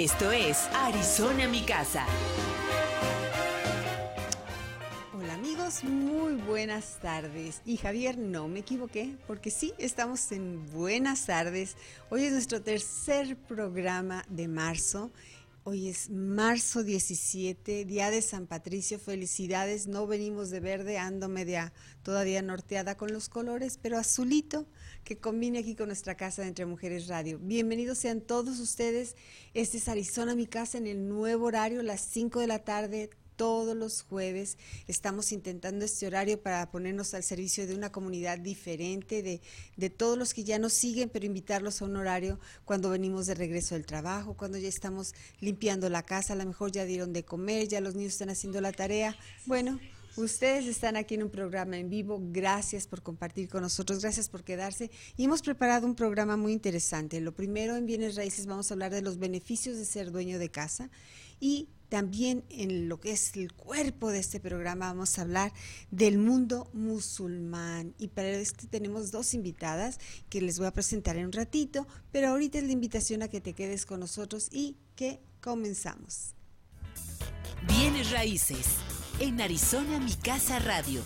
Esto es Arizona Mi Casa. Hola amigos, muy buenas tardes. Y Javier, no me equivoqué, porque sí, estamos en buenas tardes. Hoy es nuestro tercer programa de marzo. Hoy es marzo 17, día de San Patricio. Felicidades. No venimos de verde, ando media todavía norteada con los colores, pero azulito que combine aquí con nuestra casa de Entre Mujeres Radio. Bienvenidos sean todos ustedes. Este es Arizona, mi casa, en el nuevo horario, las 5 de la tarde, todos los jueves. Estamos intentando este horario para ponernos al servicio de una comunidad diferente, de, de, todos los que ya nos siguen, pero invitarlos a un horario cuando venimos de regreso del trabajo, cuando ya estamos limpiando la casa, a lo mejor ya dieron de comer, ya los niños están haciendo la tarea. Bueno, Ustedes están aquí en un programa en vivo. Gracias por compartir con nosotros, gracias por quedarse. Y hemos preparado un programa muy interesante. Lo primero en bienes raíces vamos a hablar de los beneficios de ser dueño de casa y también en lo que es el cuerpo de este programa vamos a hablar del mundo musulmán. Y para esto tenemos dos invitadas que les voy a presentar en un ratito, pero ahorita es la invitación a que te quedes con nosotros y que comenzamos. Bienes raíces en Arizona Mi Casa Radio.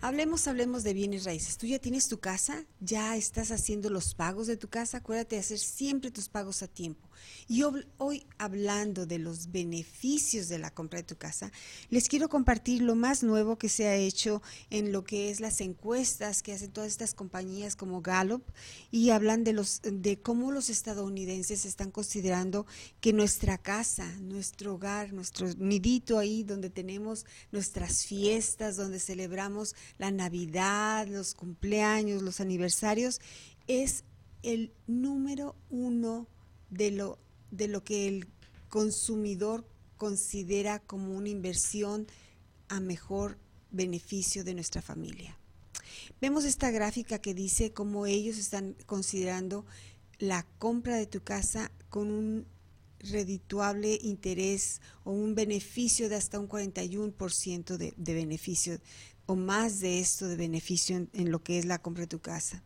Hablemos, hablemos de bienes raíces. ¿Tú ya tienes tu casa? ¿Ya estás haciendo los pagos de tu casa? Acuérdate de hacer siempre tus pagos a tiempo. Y hoy hablando de los beneficios de la compra de tu casa, les quiero compartir lo más nuevo que se ha hecho en lo que es las encuestas que hacen todas estas compañías como Gallup y hablan de los de cómo los estadounidenses están considerando que nuestra casa, nuestro hogar, nuestro nidito ahí donde tenemos nuestras fiestas, donde celebramos la Navidad, los cumpleaños, los aniversarios, es el número uno de lo, de lo que el consumidor considera como una inversión a mejor beneficio de nuestra familia. Vemos esta gráfica que dice cómo ellos están considerando la compra de tu casa con un redituable interés o un beneficio de hasta un 41% de, de beneficio o más de esto de beneficio en lo que es la compra de tu casa.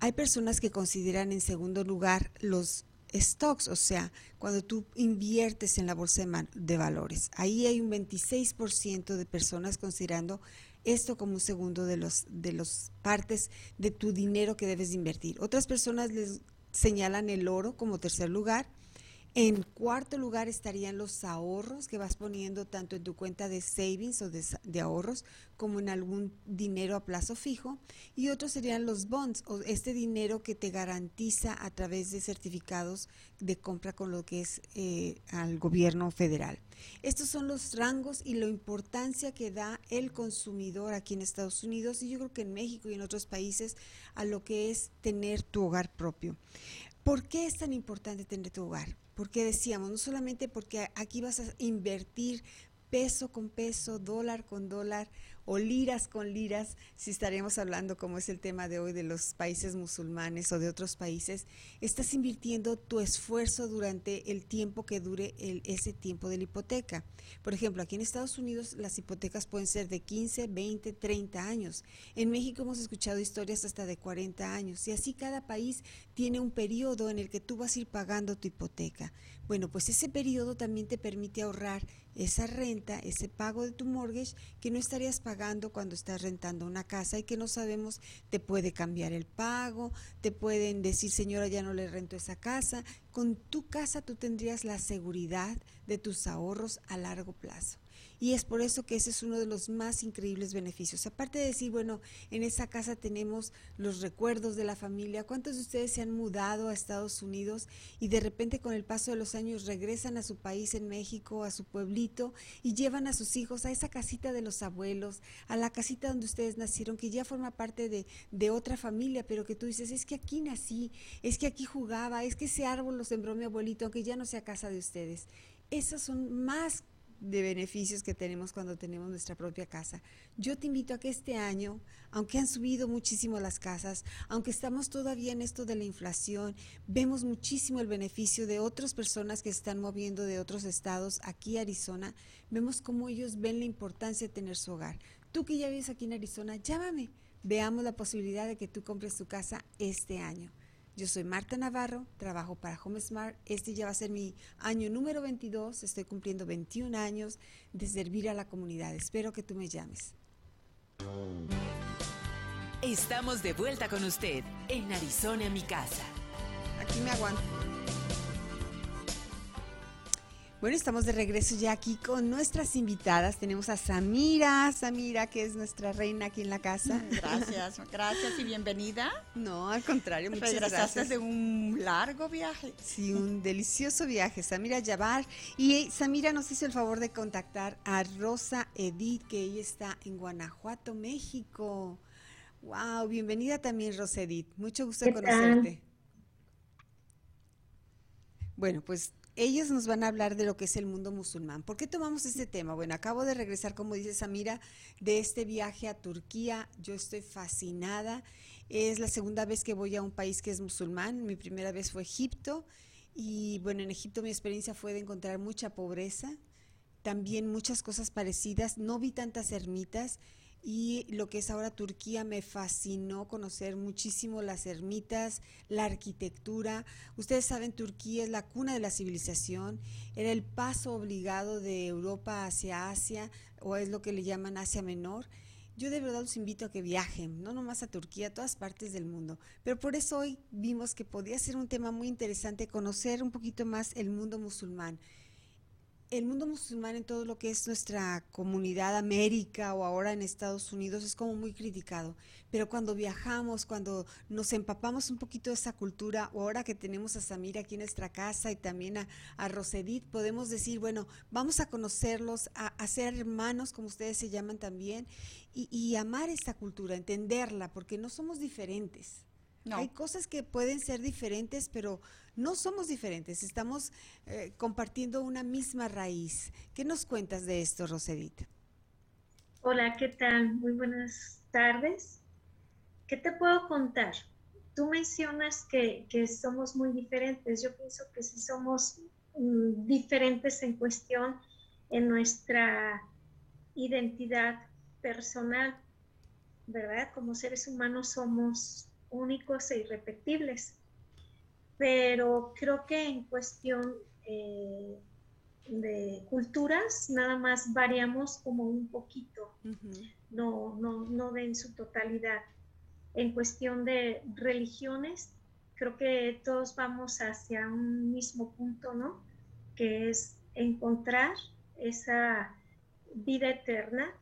Hay personas que consideran en segundo lugar los stocks, o sea, cuando tú inviertes en la bolsa de, valores. Ahí hay un 26% de personas considerando esto como un segundo de los de las partes de tu dinero que debes invertir. Otras personas les señalan el oro como tercer lugar en cuarto lugar estarían los ahorros que vas poniendo tanto en tu cuenta de savings o de, ahorros como en algún dinero a plazo fijo. Y otros serían los bonds o este dinero que te garantiza a través de certificados de compra con lo que es eh, al gobierno federal. Estos son los rangos y la importancia que da el consumidor aquí en Estados Unidos y yo creo que en México y en otros países a lo que es tener tu hogar propio. ¿Por qué es tan importante tener tu hogar? Porque decíamos, no solamente porque aquí vas a invertir peso con peso, dólar con dólar o liras con liras, si estaremos hablando como es el tema de hoy de los países musulmanes o de otros países, estás invirtiendo tu esfuerzo durante el tiempo que dure el, ese tiempo de la hipoteca. Por ejemplo, aquí en Estados Unidos las hipotecas pueden ser de 15, 20, 30 años. En México hemos escuchado historias hasta de 40 años y así cada país tiene un periodo en el que tú vas a ir pagando tu hipoteca. Bueno, pues ese periodo también te permite ahorrar esa renta, ese pago de tu mortgage que no estarías pagando cuando estás rentando una casa y que no sabemos, te puede cambiar el pago, te pueden decir, señora, ya no le rento esa casa. Con tu casa tú tendrías la seguridad de tus ahorros a largo plazo. Y es por eso que ese es uno de los más increíbles beneficios. Aparte de decir, bueno, en esa casa tenemos los recuerdos de la familia. ¿Cuántos de ustedes se han mudado a Estados Unidos y de repente con el paso de los años regresan a su país en México, a su pueblito y llevan a sus hijos a esa casita de los abuelos, a la casita donde ustedes nacieron, que ya forma parte de, de otra familia, pero que tú dices, es que aquí nací, es que aquí jugaba, es que ese árbol lo sembró mi abuelito, aunque ya no sea casa de ustedes. Esas son más de beneficios que tenemos cuando tenemos nuestra propia casa. Yo te invito a que este año, aunque han subido muchísimo las casas, aunque estamos todavía en esto de la inflación, vemos muchísimo el beneficio de otras personas que se están moviendo de otros estados aquí a Arizona, vemos cómo ellos ven la importancia de tener su hogar. Tú que ya vives aquí en Arizona, llámame. Veamos la posibilidad de que tú compres tu casa este año. Yo soy Marta Navarro, trabajo para HomeSmart. Este ya va a ser mi año número 22. Estoy cumpliendo 21 años de servir a la comunidad. Espero que tú me llames. Estamos de vuelta con usted en Arizona, mi casa. Aquí me aguanto. Bueno, estamos de regreso ya aquí con nuestras invitadas. Tenemos a Samira, Samira, que es nuestra reina aquí en la casa. Gracias, gracias y bienvenida. No, al contrario, muchas Regresaste gracias. de un largo viaje. Sí, un delicioso viaje. Samira Yabar. Y eh, Samira nos hizo el favor de contactar a Rosa Edith, que ella está en Guanajuato, México. Wow, bienvenida también, Rosa Edith. Mucho gusto ¿Qué conocerte. Bueno, pues ellos nos van a hablar de lo que es el mundo musulmán. ¿Por qué tomamos este tema? Bueno, acabo de regresar, como dice Samira, de este viaje a Turquía. Yo estoy fascinada. Es la segunda vez que voy a un país que es musulmán. Mi primera vez fue Egipto. Y bueno, en Egipto mi experiencia fue de encontrar mucha pobreza, también muchas cosas parecidas. No vi tantas ermitas. Y lo que es ahora Turquía me fascinó conocer muchísimo las ermitas, la arquitectura. Ustedes saben, Turquía es la cuna de la civilización, era el paso obligado de Europa hacia Asia, o es lo que le llaman Asia Menor. Yo de verdad los invito a que viajen, no nomás a Turquía, a todas partes del mundo. Pero por eso hoy vimos que podía ser un tema muy interesante conocer un poquito más el mundo musulmán el mundo musulmán en todo lo que es nuestra comunidad América o ahora en Estados Unidos es como muy criticado. Pero cuando viajamos, cuando nos empapamos un poquito de esa cultura, o ahora que tenemos a Samira aquí en nuestra casa y también a, a Rosedit, podemos decir, bueno, vamos a conocerlos, a, a ser hermanos, como ustedes se llaman también, y, y amar esta cultura, entenderla, porque no somos diferentes. No. Hay cosas que pueden ser diferentes, pero no somos diferentes, estamos eh, compartiendo una misma raíz. ¿Qué nos cuentas de esto, Rosedit? Hola, ¿qué tal? Muy buenas tardes. ¿Qué te puedo contar? Tú mencionas que, que somos muy diferentes. Yo pienso que sí somos mm, diferentes en cuestión en nuestra identidad personal, ¿verdad? Como seres humanos somos únicos e irrepetibles. Pero creo que en cuestión eh, de culturas, nada más variamos como un poquito, no, no, no de en su totalidad. En cuestión de religiones, creo que todos vamos hacia un mismo punto, ¿no? Que es encontrar esa vida eterna,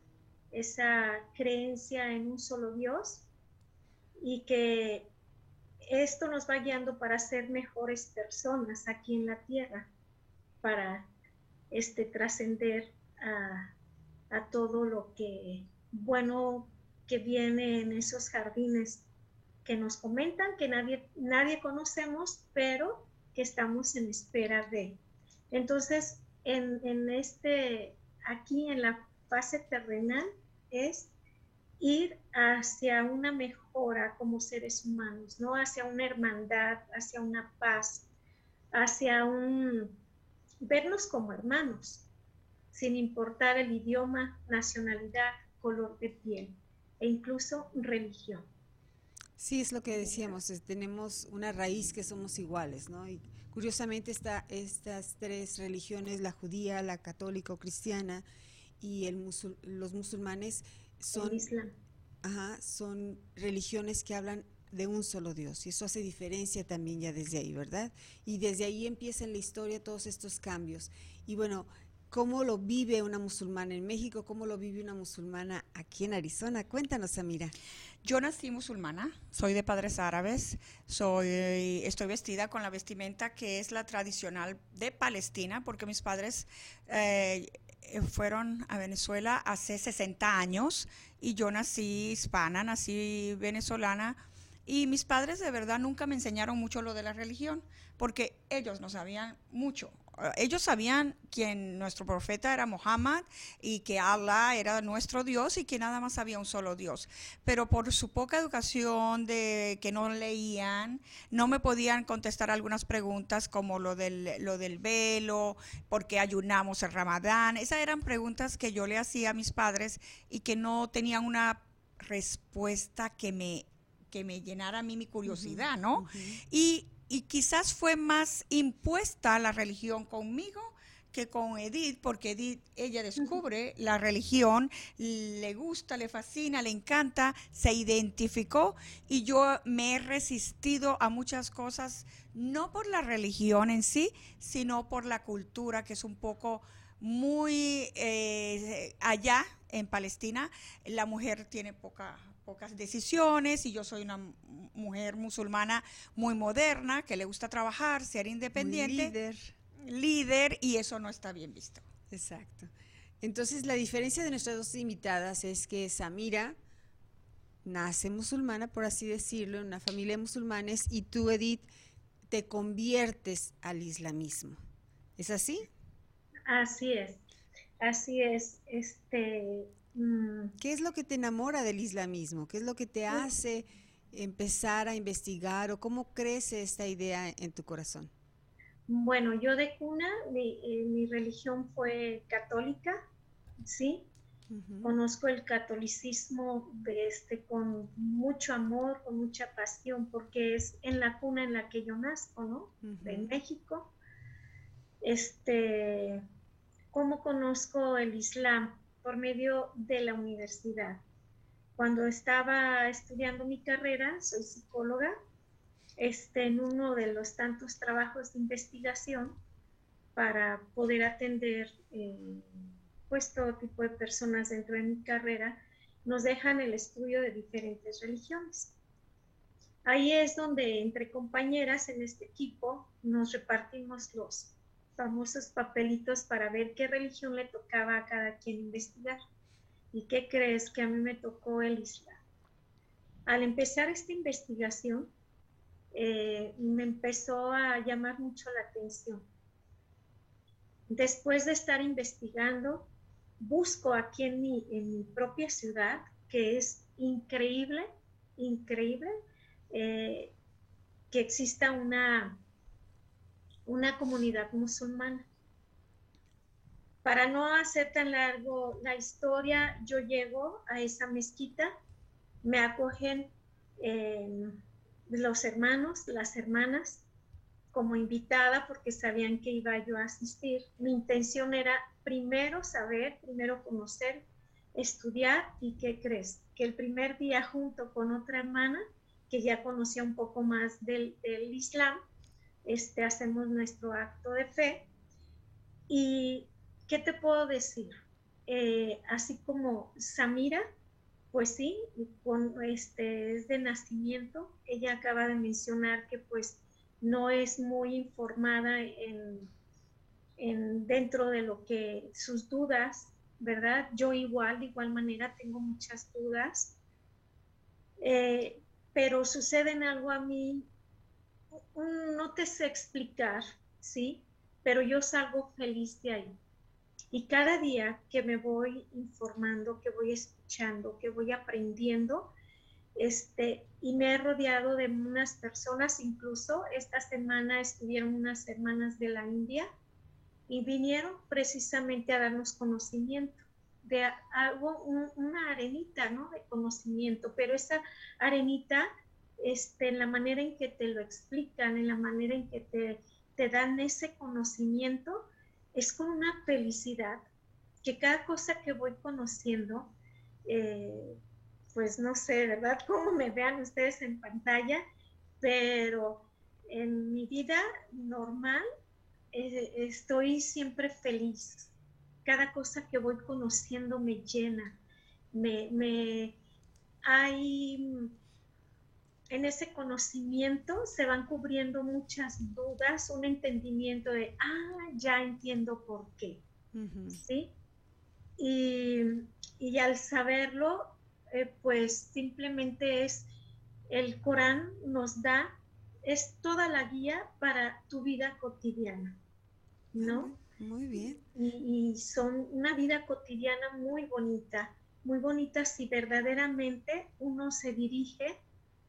esa creencia en un solo Dios y que esto nos va guiando para ser mejores personas aquí en la tierra, para este, trascender a, todo lo que bueno que viene en esos jardines que nos comentan, que nadie, nadie conocemos, pero que estamos en espera de. Entonces, en, en este, aquí en la fase terrenal, es ir hacia una mejora como seres humanos, ¿no? Hacia una hermandad, hacia una paz, hacia un vernos como hermanos, sin importar el idioma, nacionalidad, color de piel e incluso religión. Sí, es lo que decíamos, es- tenemos una raíz que somos iguales, ¿no? Y curiosamente está, estas tres religiones, la judía, la católica o cristiana y los musulmanes, son, el Islam. ajá, son religiones que hablan de un solo Dios y eso hace diferencia también ya desde ahí, ¿verdad? Y desde ahí empieza en la historia todos estos cambios. Y bueno, cómo lo vive una musulmana en México, cómo lo vive una musulmana aquí en Arizona. Cuéntanos, Samira. Yo nací musulmana, soy de padres árabes, soy, estoy vestida con la vestimenta que es la tradicional de Palestina, porque mis padres eh, fueron a Venezuela hace 60 años y yo nací hispana, nací venezolana. Y mis padres de verdad nunca me enseñaron mucho lo de la religión, porque ellos no sabían mucho ellos sabían que nuestro profeta era Muhammad y que Allah era nuestro Dios y que nada más había un solo Dios. Pero por su poca educación de que no leían, no me podían contestar algunas preguntas como lo del, lo del velo, por qué ayunamos el Ramadán. Esas eran preguntas que yo le hacía a mis padres y que no tenían una respuesta que me que me llenara a mí mi curiosidad, ¿no? Y y quizás fue más impuesta la religión conmigo que con Edith, porque Edith, ella descubre la religión, le gusta, le fascina, le encanta, se identificó y yo me he resistido a muchas cosas, no por la religión en sí, sino por la cultura, que es un poco muy eh, allá en Palestina, la mujer tiene poca pocas decisiones y yo soy una mujer musulmana muy moderna que le gusta trabajar, ser independiente. líder. Líder y eso no está bien visto. Exacto. Entonces la diferencia de nuestras dos invitadas es que Samira nace musulmana, por así decirlo, en una familia de musulmanes y tú, Edith, te conviertes al islamismo. ¿Es así? Así es. Así es. Este. ¿Qué es lo que te enamora del islamismo? ¿Qué es lo que te hace empezar a investigar o cómo crece esta idea en tu corazón? Bueno, yo de cuna, mi, eh, religión fue católica, ¿sí? Conozco el catolicismo de este, con mucho amor, con mucha pasión, porque es en la cuna en la que yo nazco, ¿no? En México. Este, ¿Cómo conozco el Islam? Por medio de la universidad. Cuando estaba estudiando mi carrera, soy psicóloga, este, en uno de los tantos trabajos de investigación para poder atender eh, pues todo tipo de personas dentro de mi carrera, nos dejan el estudio de diferentes religiones. Ahí es donde entre compañeras en este equipo nos repartimos los famosos papelitos para ver qué religión le tocaba a cada quien investigar. ¿Y qué crees que a mí me tocó el Islam? Al empezar esta investigación, eh, me empezó a llamar mucho la atención. Después de estar investigando, busco aquí en mi, en mi propia ciudad, que es increíble, increíble, eh, que exista una una comunidad musulmana. Para no hacer tan largo la historia, yo llego a esa mezquita, me acogen eh, los hermanos, las hermanas, como invitada porque sabían que iba yo a asistir. Mi intención era primero saber, primero conocer, estudiar y qué crees, que el primer día junto con otra hermana que ya conocía un poco más del Islam, este, hacemos nuestro acto de fe. ¿Y qué te puedo decir? Eh, así como Samira, pues sí, con, este, es de nacimiento. Ella acaba de mencionar que pues no es muy informada en, dentro de lo que sus dudas, ¿verdad? Yo igual, de igual manera, tengo muchas dudas. Eh, pero suceden algo a mí no te sé explicar, ¿sí? Pero yo salgo feliz de ahí. Y cada día que me voy informando, que voy escuchando, que voy aprendiendo, este, y me he rodeado de unas personas, incluso esta semana estuvieron unas hermanas de la India y vinieron precisamente a darnos conocimiento de algo, una arenita, ¿no? De conocimiento, pero esa arenita este, en la manera en que te lo explican, en la manera en que te, te dan ese conocimiento, es con una felicidad que cada cosa que voy conociendo, eh, pues no sé, ¿verdad? Cómo me vean ustedes en pantalla, pero en mi vida normal eh, estoy siempre feliz, cada cosa que voy conociendo me llena, me, me hay en ese conocimiento se van cubriendo muchas dudas, un entendimiento de, ah, ya entiendo por qué, ¿sí? Y, al saberlo, eh, pues simplemente es, el Corán nos da, es toda la guía para tu vida cotidiana, ¿no? Muy bien. Y, y son una vida cotidiana muy bonita, muy bonita si verdaderamente uno se dirige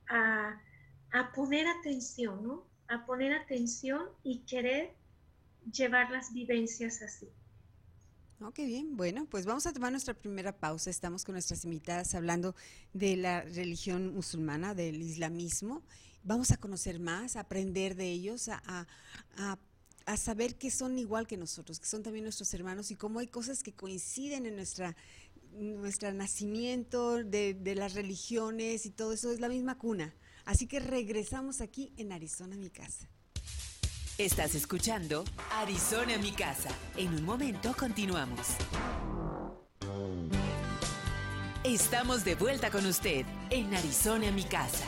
a, poner atención, ¿no? A poner atención y querer llevar las vivencias así. Ok, bien. Bueno, pues vamos a tomar nuestra primera pausa. Estamos con nuestras invitadas hablando de la religión musulmana, del islamismo. Vamos a conocer más, a aprender de ellos, a, a, saber que son igual que nosotros, que son también nuestros hermanos y cómo hay cosas que coinciden en nuestra nuestro nacimiento, de, las religiones y todo eso es la misma cuna. Así que regresamos aquí en Arizona, mi casa. Estás escuchando Arizona, mi casa. En un momento continuamos. Estamos de vuelta con usted en Arizona, mi casa.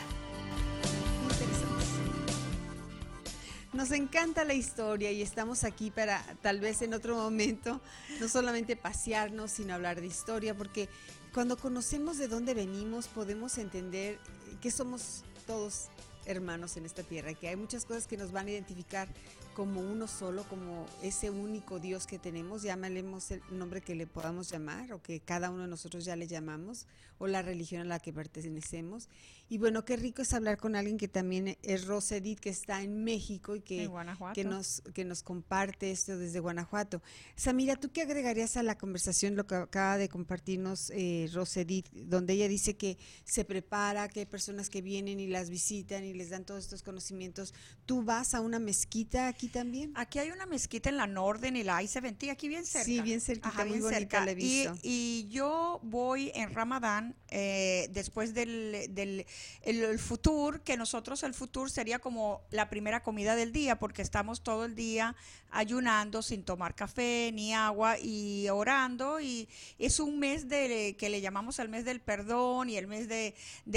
Nos encanta la historia y estamos aquí para tal vez en otro momento no solamente pasearnos, sino hablar de historia, porque cuando conocemos de dónde venimos podemos entender que somos todos hermanos en esta tierra, que hay muchas cosas que nos van a identificar como uno solo, como ese único Dios que tenemos, llámalemos el nombre que le podamos llamar o que cada uno de nosotros ya le llamamos, o la religión a la que pertenecemos. Y bueno, qué rico es hablar con alguien que también es Rosedit, que está en México y que, que, nos, que nos comparte esto desde Guanajuato. Samira, ¿tú qué agregarías a la conversación, lo que acaba de compartirnos eh, Rosedit, donde ella dice que se prepara, que hay personas que vienen y las visitan y les dan todos estos conocimientos? ¿Tú vas a una mezquita aquí también? Aquí hay una mezquita en la Norden y la I-70, aquí bien cerca. Sí, bien cerca, muy bonita, la he visto. Y, yo voy en Ramadán, eh, después del el, futuro, que nosotros el futuro sería como la primera comida del día, porque estamos todo el día ayunando sin tomar café ni agua y orando. Y es un mes de, que le llamamos el mes del perdón y el mes de,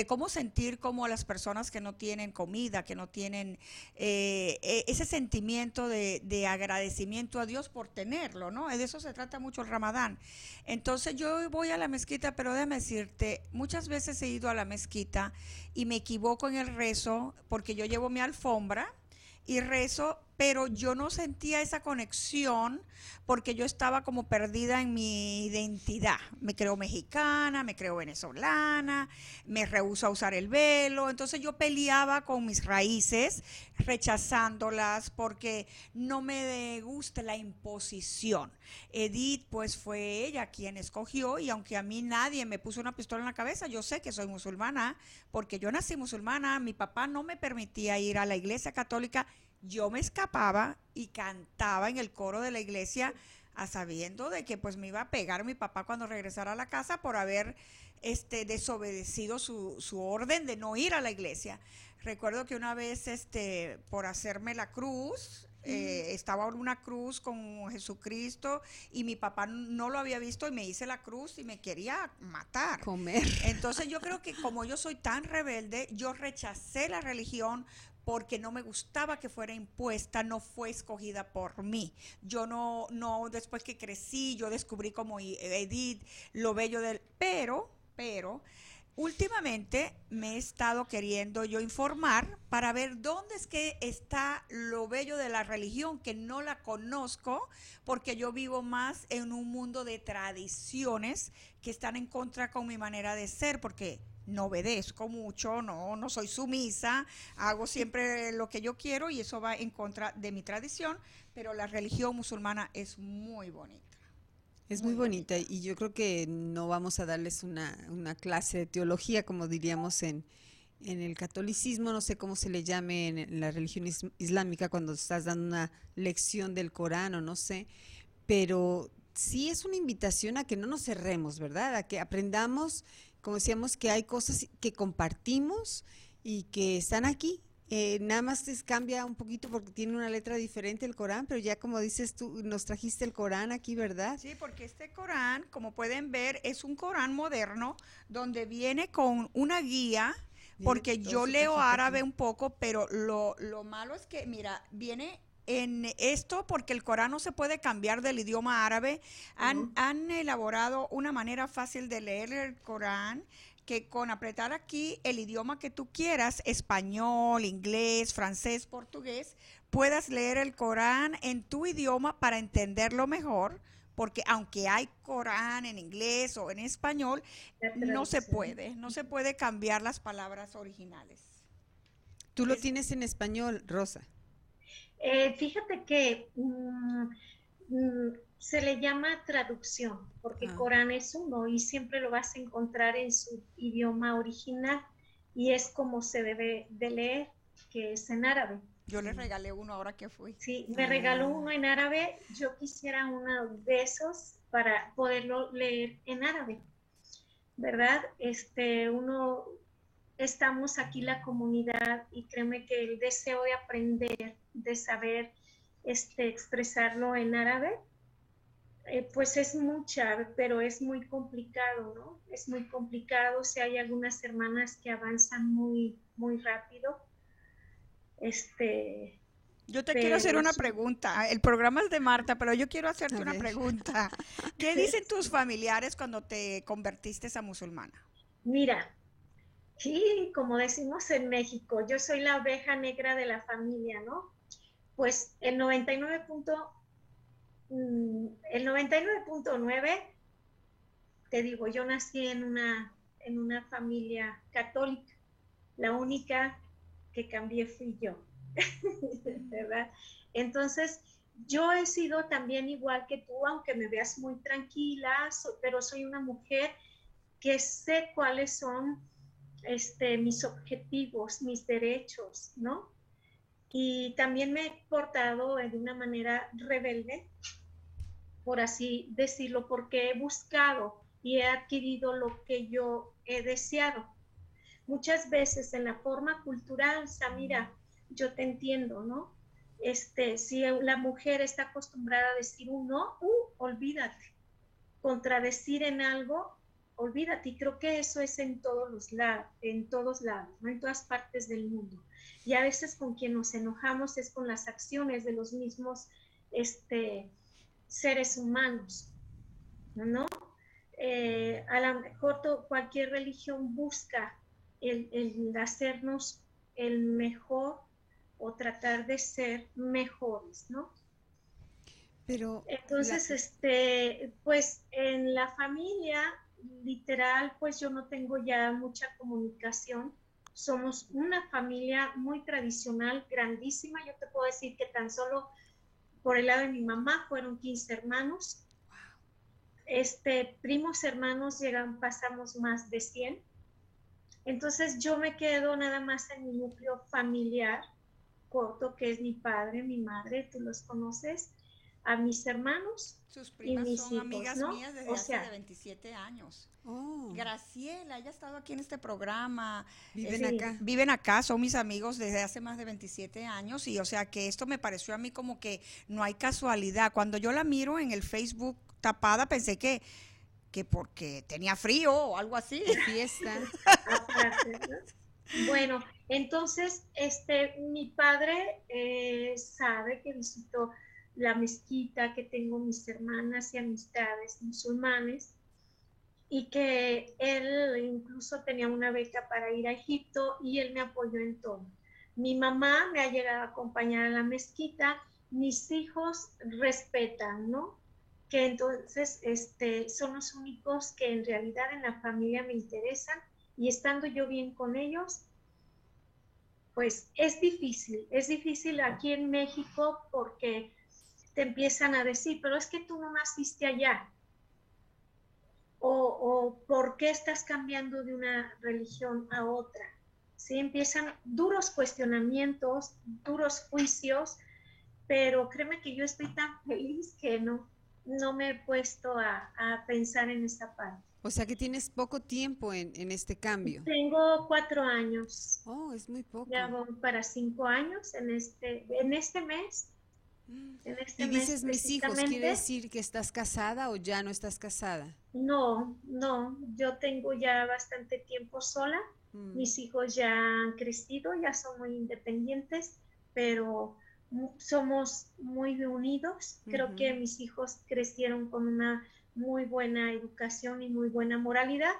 cómo sentir como las personas que no tienen comida, que no tienen eh, e, ese sentimiento de, de agradecimiento a Dios por tenerlo, ¿no? De eso se trata mucho el ramadán. Entonces yo voy a la mezquita, pero déjame decirte, muchas veces he ido a la mezquita y me equivoco en el rezo porque yo llevo mi alfombra y rezo pero yo no sentía esa conexión porque yo estaba como perdida en mi identidad. Me creo mexicana, me creo venezolana, me rehuso a usar el velo, entonces yo peleaba con mis raíces, rechazándolas porque no me gusta la imposición. Edith, pues fue ella quien escogió y aunque a mí nadie me puso una pistola en la cabeza, yo sé que soy musulmana porque yo nací musulmana, mi papá no me permitía ir a la iglesia católica yo me escapaba y cantaba en el coro de la iglesia a sabiendo de que pues me iba a pegar mi papá cuando regresara a la casa por haber este desobedecido su, su orden de no ir a la iglesia. Recuerdo que una vez este por hacerme la cruz, eh, estaba en una cruz con Jesucristo y mi papá no lo había visto y me hice la cruz y me quería matar. Comer. Entonces yo creo que como yo soy tan rebelde, yo rechacé la religión porque no me gustaba que fuera impuesta, no fue escogida por mí. Yo no, no, después que crecí, yo descubrí como Edith lo bello del, pero, pero, últimamente me he estado queriendo yo informar para ver dónde es que está lo bello de la religión, que no la conozco, porque yo vivo más en un mundo de tradiciones que están en contra con mi manera de ser, porque no obedezco mucho, no, no soy sumisa, hago siempre lo que yo quiero y eso va en contra de mi tradición, pero la religión musulmana es muy bonita. Es muy, bonita. y yo creo que no vamos a darles una, clase de teología, como diríamos en, en el catolicismo, no sé cómo se le llame en la religión islámica cuando estás dando una lección del Corán o no sé, pero sí es una invitación a que no nos cerremos, ¿verdad? A que aprendamos como decíamos, que hay cosas que compartimos y que están aquí Eh, nada más se cambia un poquito porque tiene una letra diferente el Corán, pero ya como dices tú, nos trajiste el Corán aquí, ¿verdad? Sí, porque este Corán, como pueden ver, es un Corán moderno donde viene con una guía, porque yo leo árabe un poco, pero lo, lo malo es que, mira, viene en esto porque el Corán no se puede cambiar del idioma árabe. Han, han elaborado una manera fácil de leer el Corán que con apretar aquí el idioma que tú quieras, español, inglés, francés, portugués, puedas leer el Corán en tu idioma para entenderlo mejor, porque aunque hay Corán en inglés o en español, no se puede, no se puede cambiar las palabras originales. Tú lo tienes en español, Rosa. Eh, fíjate que mm, mm, se le llama traducción, porque ah. Corán es uno y siempre lo vas a encontrar en su idioma original y es como se debe de leer, que es en árabe. Yo le regalé uno ahora que fui. Sí, me regaló ah. uno en árabe. Yo quisiera uno de esos para poderlo leer en árabe. ¿Verdad? Este, uno, estamos aquí la comunidad y créeme que el deseo de aprender, de saber este, expresarlo en árabe, eh, pues es mucha, pero es muy complicado, ¿no? Es muy complicado. Si hay algunas hermanas que avanzan muy, muy rápido. Este. Yo te quiero hacer una pregunta. El programa es de Marta, pero yo quiero hacerte una pregunta. ¿Qué dicen tus familiares cuando te convertiste a musulmana? Mira, sí, como decimos en México, yo soy la oveja negra de la familia, ¿no? Pues el 99. Mm, el 99.9, te digo, yo nací en una, en una familia católica, la única que cambié fui yo, ¿verdad? Entonces, yo he sido también igual que tú, aunque me veas muy tranquila, pero soy una mujer que sé cuáles son este, mis objetivos, mis derechos, ¿no? Y también me he portado de una manera rebelde, por así decirlo, porque he buscado y he adquirido lo que yo he deseado. Muchas veces en la forma cultural, Samira, yo te entiendo, ¿no? Este, si la mujer está acostumbrada a decir un no, uh, olvídate. Contradecir en algo, olvídate. Y creo que eso es en todos los lados, en todos lados, ¿no? En todas partes del mundo. Y a veces con quien nos enojamos es con las acciones de los mismos, este, seres humanos, ¿no? Eh, a lo mejor cualquier religión busca el, hacernos el mejor o tratar de ser mejores, ¿no? Pero entonces, este, pues en la familia, literal, pues yo no tengo ya mucha comunicación. Somos una familia muy tradicional, grandísima. Yo te puedo decir que tan solo por el lado de mi mamá fueron 15 hermanos. Este, primos hermanos llegan, pasamos más de 100. Entonces yo me quedo nada más en mi núcleo familiar corto, que es mi padre, mi madre, tú los conoces, a mis hermanos Sus primas y mis son amigas mías desde hace de 27 años. Oh. Graciela, ella ha estado aquí en este programa. Viven acá. Viven acá, son mis amigos desde hace más de 27 años y o sea que esto me pareció a mí como que no hay casualidad. Cuando yo la miro en el Facebook tapada pensé que que porque tenía frío o algo así. Fiesta. bueno, entonces, este, mi padre eh, sabe que visitó la mezquita, que tengo mis hermanas y amistades musulmanes y que él incluso tenía una beca para ir a Egipto y él me apoyó en todo. Mi mamá me ha llegado a acompañar a la mezquita, mis hijos respetan, ¿no? Que entonces este, son los únicos que en realidad en la familia me interesan y estando yo bien con ellos, pues es difícil, es difícil aquí en México porque te empiezan a decir, pero es que tú no naciste allá. O, por qué estás cambiando de una religión a otra. ¿Sí? Empiezan duros cuestionamientos, duros juicios, pero créeme que yo estoy tan feliz que no, no me he puesto a, a pensar en esa parte. O sea que tienes poco tiempo en, en este cambio. Tengo cuatro años. Oh, es muy poco. Ya voy para cinco años en este, en este mes. Mm. este y dices mis hijos, ¿quiere decir que estás casada o ya no estás casada? No, no, yo tengo ya bastante tiempo sola. Mm. Mis hijos ya han crecido, ya son muy independientes, pero somos muy unidos. Creo que mis hijos crecieron con una muy buena educación y muy buena moralidad.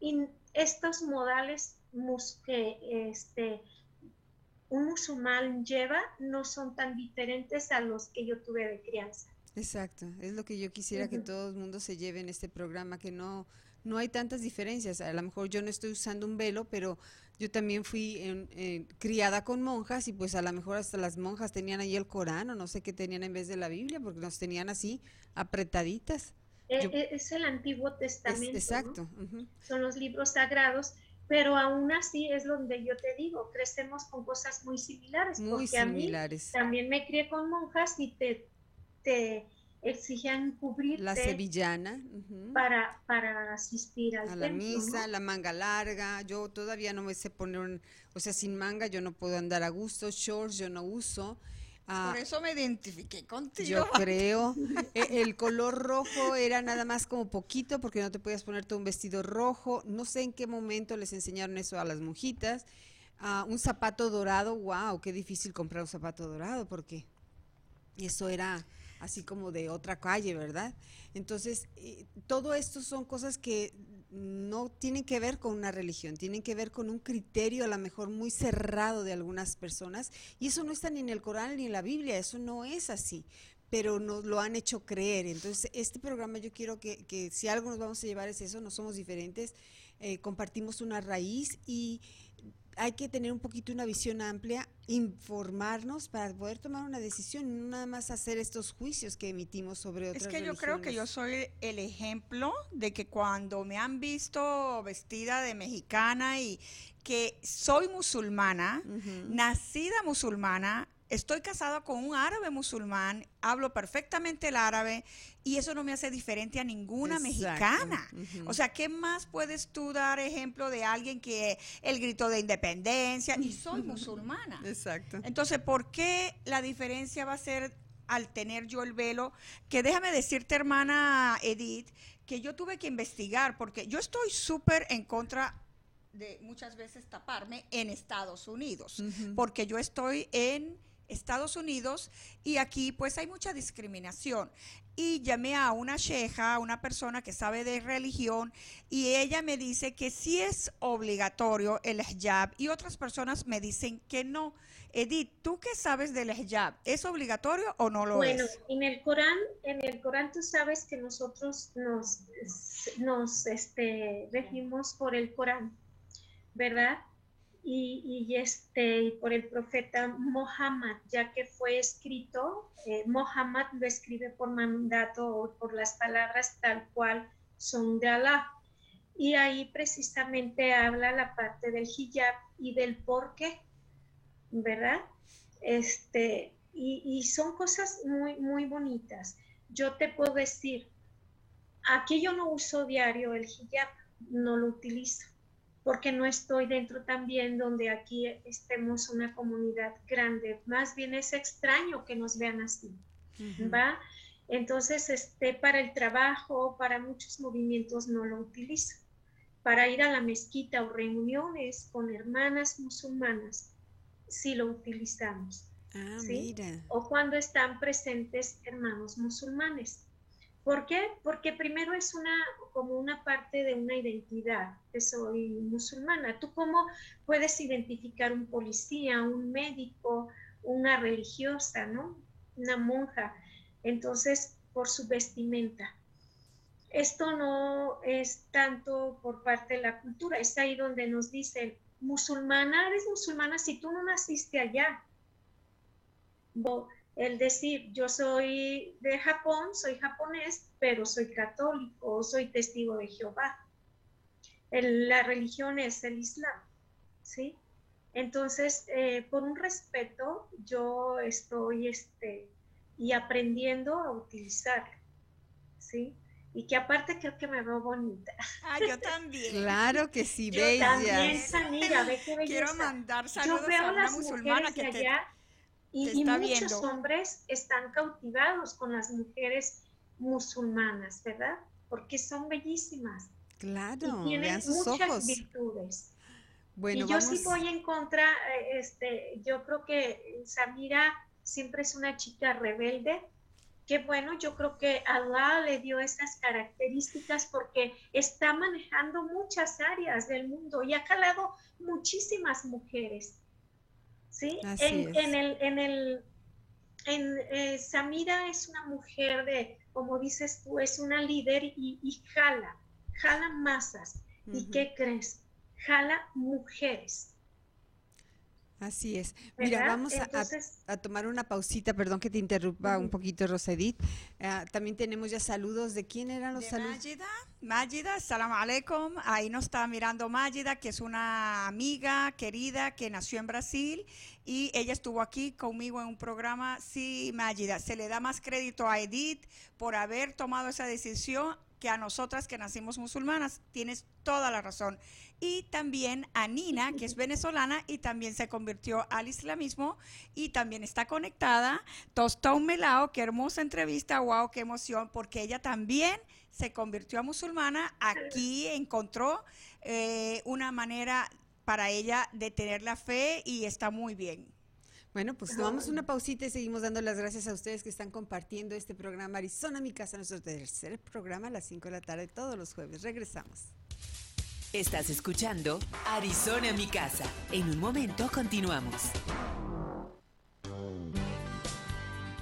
Y estos modales que este, un musulmán lleva no son tan diferentes a los que yo tuve de crianza. Exacto, es lo que yo quisiera que todo el mundo se lleve en este programa, que no, no hay tantas diferencias. A lo mejor yo no estoy usando un velo, pero yo también fui en, criada con monjas y pues a lo mejor hasta las monjas tenían ahí el Corán o no sé qué tenían en vez de la Biblia, porque nos tenían así apretaditas. E, e, es, el Antiguo Testamento. exacto. Son los libros sagrados, pero aún así es donde yo te digo, crecemos con cosas muy similares. Muy similares. también me crié con monjas y te, te exigían cubrir la sevillana para, para asistir al a la misa, la manga larga. Yo todavía no me sé poner, o sea, sin manga yo no puedo andar a gusto, shorts yo no uso. Ah, Por eso me identifiqué contigo. Yo creo. E, el color rojo era nada más como poquito porque no te podías ponerte un vestido rojo. No sé en qué momento les enseñaron eso a las monjitas. Ah, un zapato dorado, wow, qué difícil comprar un zapato dorado porque eso era así como de otra calle, ¿verdad? Entonces, eh, todo esto son cosas que no tienen que ver con una religión, tienen que ver con un criterio a lo mejor muy cerrado de algunas personas y eso no está ni en el Corán ni en la Biblia, eso no es así, pero nos lo han hecho creer. Entonces, este programa yo quiero que, si algo nos vamos a llevar es eso, no somos diferentes, eh, compartimos una raíz y hay que tener un poquito una visión amplia, informarnos para poder tomar una decisión, no nada más hacer estos juicios que emitimos sobre otras Es que yo creo que yo soy el ejemplo de que cuando me han visto vestida de mexicana y que soy musulmana, nacida musulmana, Estoy casada con un árabe musulmán, hablo perfectamente el árabe y eso no me hace diferente a ninguna mexicana. O sea, ¿qué más puedes tú dar ejemplo de alguien que el grito de independencia y soy musulmana? Exacto. Entonces, ¿por qué la diferencia va a ser al tener yo el velo? Que déjame decirte, hermana Edith, que yo tuve que investigar porque yo estoy súper en contra de muchas veces taparme en Estados Unidos, porque yo estoy en Estados Unidos y aquí pues hay mucha discriminación. Y llamé a una sheja, a una persona que sabe de religión, y ella me dice que sí es obligatorio el hijab y otras personas me dicen que no. Edith, ¿tú qué sabes del hijab? ¿Es obligatorio o no lo es? Bueno, en el Corán, en el Corán tú sabes que nosotros nos, nos este, regimos por el Corán, ¿verdad? Y, este, por el profeta Mohammed, ya que fue escrito, eh, Mohammed lo escribe por mandato o por las palabras tal cual son de Alá. Y ahí precisamente habla la parte del hijab y del por qué, ¿verdad? Este, y, y son cosas muy, muy bonitas. Yo te puedo decir, aquí yo no uso diario el hijab, no lo utilizo porque no estoy dentro también donde aquí estemos una comunidad grande. Más bien es extraño que nos vean así, ¿va? Entonces, este, para el trabajo, para muchos movimientos no lo utilizo. Para ir a la mezquita o reuniones con hermanas musulmanas, sí lo utilizamos. Ah, mira. O cuando están presentes hermanos musulmanes. ¿Por qué? Porque primero es una como una parte de una identidad, que soy musulmana. ¿Tú cómo puedes identificar un policía, un médico, una religiosa, ¿no? Una monja. Entonces, por su vestimenta. Esto no es tanto por parte de la cultura, es ahí donde nos dicen, musulmana, eres musulmana si tú no naciste allá el decir yo soy de Japón, soy japonés, pero soy católico, soy testigo de Jehová. la religión es el Islam, ¿sí? Entonces, eh, por un respeto, yo estoy este, y aprendiendo a utilizarlo, ¿sí? y que aparte creo que me veo bonita. Ah, yo también. Claro que sí, yo bella. También, Samira, ve qué belleza. Quiero mandar saludos yo veo a una las musulmana que te, allá y, muchos viendo. hombres están cautivados con las mujeres musulmanas, ¿verdad? Porque son bellísimas Claro, y tienen sus muchas ojos. virtudes. Bueno, y yo vamos. sí voy en contra, eh, este, yo creo que Samira siempre es una chica rebelde. Que bueno, yo creo que Allah le dio esas características porque está manejando muchas áreas del mundo y ha calado muchísimas mujeres. ¿Sí? En, en el, en el, en, eh, Samira es una mujer de, como dices tú, es una líder y, y jala, jala masas. ¿Y qué crees? Jala mujeres. Así es. Mira, ¿verdad? vamos a- a, Entonces, a tomar una pausita, perdón que te interrumpa un poquito, Rosedit. Ah, también tenemos ya saludos. ¿De quién eran los de saludos? Mágida, Mágida, salam aleikum. Ahí nos está mirando Mágida, que es una amiga querida que nació en Brasil y ella estuvo aquí conmigo en un programa. Sí, Mágida, se le da más crédito a Edith por haber tomado esa decisión que a nosotras que nacimos musulmanas. Tienes toda la razón. Y también a Nina, que es venezolana y también se convirtió al islamismo y también está conectada. Tostón Melao, qué hermosa entrevista, wow, qué emoción, porque ella también se convirtió a musulmana. Aquí encontró eh, una manera para ella de tener la fe y está muy bien. Bueno, pues tomamos una pausita y seguimos dando las gracias a ustedes que están compartiendo este programa Arizona, mi casa, nuestro tercer programa a las 5 de la tarde todos los jueves. Regresamos. Estás escuchando Arizona mi casa. En un momento continuamos.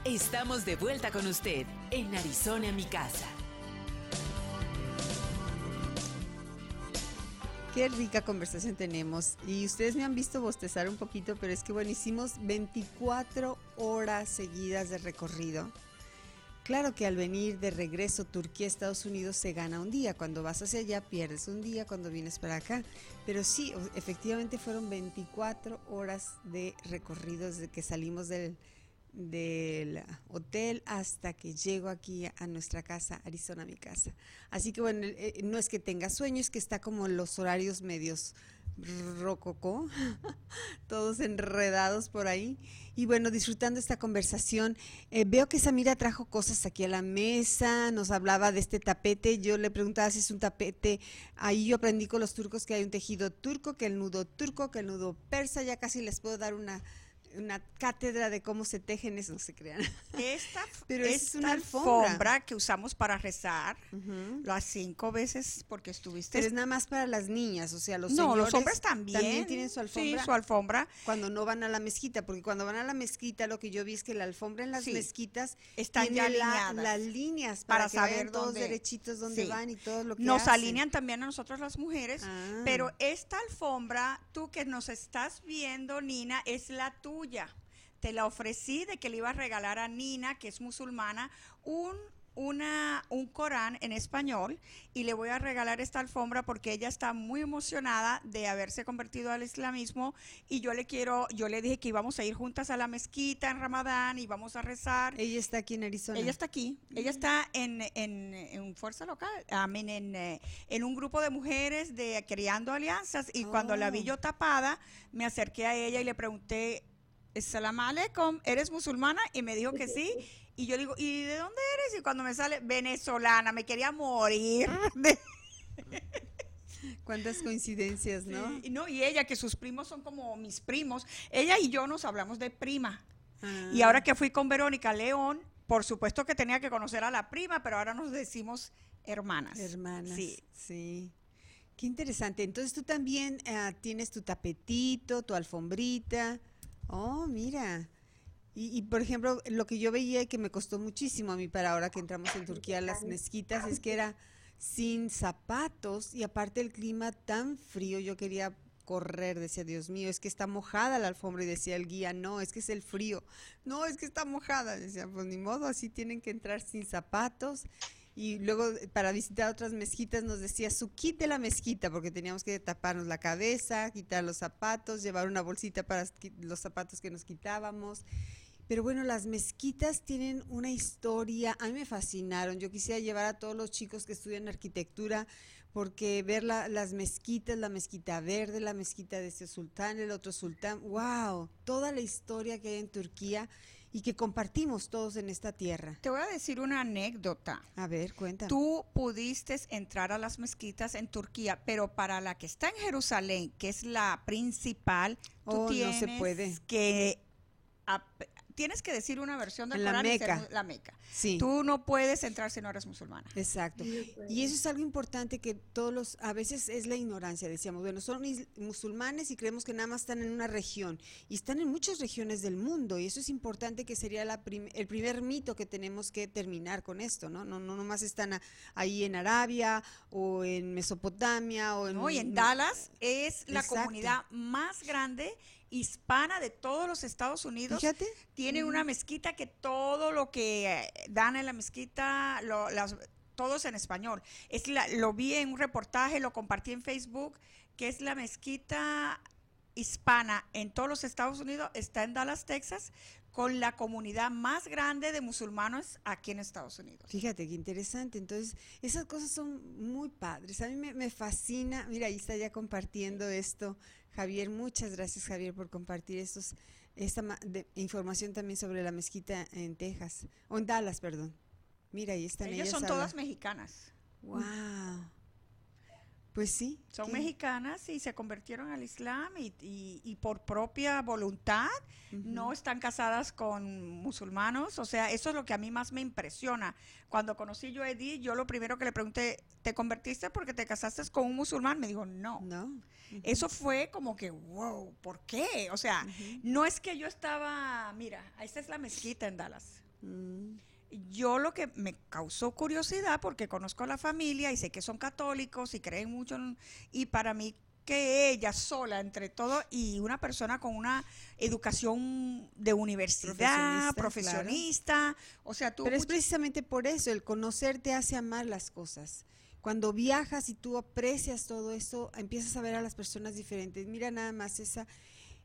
Estamos de vuelta con usted en Arizona mi casa. Qué rica conversación tenemos. Y ustedes me han visto bostezar un poquito, pero es que bueno, hicimos 24 horas seguidas de recorrido. Claro que al venir de regreso Turquía, Estados Unidos, se gana un día. Cuando vas hacia allá pierdes un día cuando vienes para acá. Pero sí, efectivamente fueron 24 horas de recorrido desde que salimos del, del hotel hasta que llego aquí a nuestra casa, Arizona, mi casa. Así que bueno, eh, no es que tenga sueño, es que está como los horarios medios rococó, todos enredados por ahí. Y bueno, disfrutando esta conversación, eh, veo que Samira trajo cosas aquí a la mesa, nos hablaba de este tapete, yo le preguntaba si es un tapete, ahí yo aprendí con los turcos que hay un tejido turco, que el nudo turco, que el nudo persa, ya casi les puedo dar una, una cátedra de cómo se tejen, eso no se crean. Esta, Pero es una alfombra. alfombra que usamos para rezar Ujú. las cinco veces porque estuviste Pero es nada más para las niñas, o sea, los no, los hombres también. tienen su alfombra. Sí, su alfombra. cuando no van a la mezquita, porque cuando van a la mezquita lo que yo vi es que la alfombra en las Sí, mezquitas están tiene ya la- alineadas las líneas para, para que vayan saber todos dónde- derechitos dónde sí. van y todo lo que Nos hacen. alinean también a nosotros las mujeres, Ah. pero esta alfombra, tú que nos estás viendo, Nina, es la tuya. Te la ofrecí de que le iba a regalar a Nina, que es musulmana, un una, un Corán en español y le voy a regalar esta alfombra porque ella está muy emocionada de haberse convertido al islamismo y yo le quiero, yo le dije que íbamos a ir juntas a la mezquita en Ramadán y vamos a rezar. Ella está aquí en Arizona. Ella está aquí, ella está en, en, en Fuerza Local, mean, en, eh, en un grupo de mujeres de Creando Alianzas y cuando la vi Oh. yo tapada, me acerqué a ella y le pregunté, Salam aleikum, ¿eres musulmana? Y me dijo que sí. Y yo digo, ¿y de dónde eres? Y cuando me sale, venezolana, me quería morir. de- Cuántas coincidencias, ¿no? y, no, y ella, que sus primos son como mis primos, ella y yo nos hablamos de prima. Y Ah. ahora que fui con Verónica León, por supuesto que tenía que conocer a la prima, pero ahora nos decimos hermanas. Hermanas. Sí. Sí. Qué interesante. Entonces tú también ah, tienes tu tapetito, tu alfombrita. Oh, mira. Y, y, por ejemplo, lo que yo veía y que me costó muchísimo a mí para ahora que entramos en Turquía a las mezquitas es que era sin zapatos y aparte el clima tan frío, yo quería correr, decía, Dios mío, es que está mojada la alfombra y decía el guía, no, es que es el frío, no, es que está mojada, decía, pues ni modo, así tienen que entrar sin zapatos y luego eh, para visitar otras mezquitas nos decía su de la mezquita porque teníamos que taparnos la cabeza, quitar los zapatos, llevar una bolsita para los zapatos que nos quitábamos. Pero bueno, las mezquitas tienen una historia, a mí me fascinaron. Yo quisiera llevar a todos los chicos que estudian arquitectura porque ver las mezquitas, la mezquita verde, la mezquita de ese sultán, el otro sultán, wow, toda la historia que hay en Turquía y que compartimos todos en esta tierra. Te voy a decir una anécdota. A ver, cuéntame. Tú pudiste entrar a las mezquitas en Turquía, pero para la que está en Jerusalén, que es la principal, tú tienes oh, no se puede. que tienes que decir una versión del la Corán Meca. la Meca. Sí. Tú no puedes entrar si no eres musulmana. Exacto. Y eso es algo importante que todos los, a veces es la ignorancia, decíamos, bueno, son musulmanes y creemos que nada más están en una región y están en muchas regiones del mundo y eso es importante que sería la el primer mito que tenemos que terminar con esto, ¿no? No, no nomás están ahí en Arabia o en Mesopotamia o en... No, y en Dallas es la comunidad más grande hispana de todos los Estados Unidos. Fíjate. Tiene una mezquita que todo lo que eh, dan en la mezquita, lo, las, todos en español. Es la, lo vi en un reportaje, lo compartí en Facebook, que es la mezquita hispana en todos los Estados Unidos, está en Dallas, Texas, con la comunidad más grande de musulmanes aquí en Estados Unidos. Fíjate qué interesante. Entonces, esas cosas son muy padres. A mí me, me fascina. Mira, ahí está ya compartiendo esto Javier. Muchas gracias, Javier, por compartir estos, esta información también sobre la mezquita en Texas, o en Dallas, perdón. Mira, ahí están ellas. Ellas son todas mexicanas. Wow. Pues sí. Son mexicanas y se convirtieron al Islam y, por propia voluntad no están casadas con musulmanos. O sea, eso es lo que a mí más me impresiona. Cuando conocí yo a Edith, yo lo primero que le pregunté, ¿te convertiste porque te casaste con un musulmán? Me dijo, no. No. Eso fue como que, wow, ¿por qué? O sea, no es que yo estaba, mira, esta es la mezquita en Dallas. Mm yo lo que me causó curiosidad, porque conozco a la familia y sé que son católicos y creen mucho, y para mí que ella sola entre todo y una persona con una educación de universidad, profesionista, o sea, tú... Pero es precisamente por eso, el conocerte hace amar las cosas. Cuando viajas y tú aprecias todo eso, empiezas a ver a las personas diferentes. Mira nada más esa,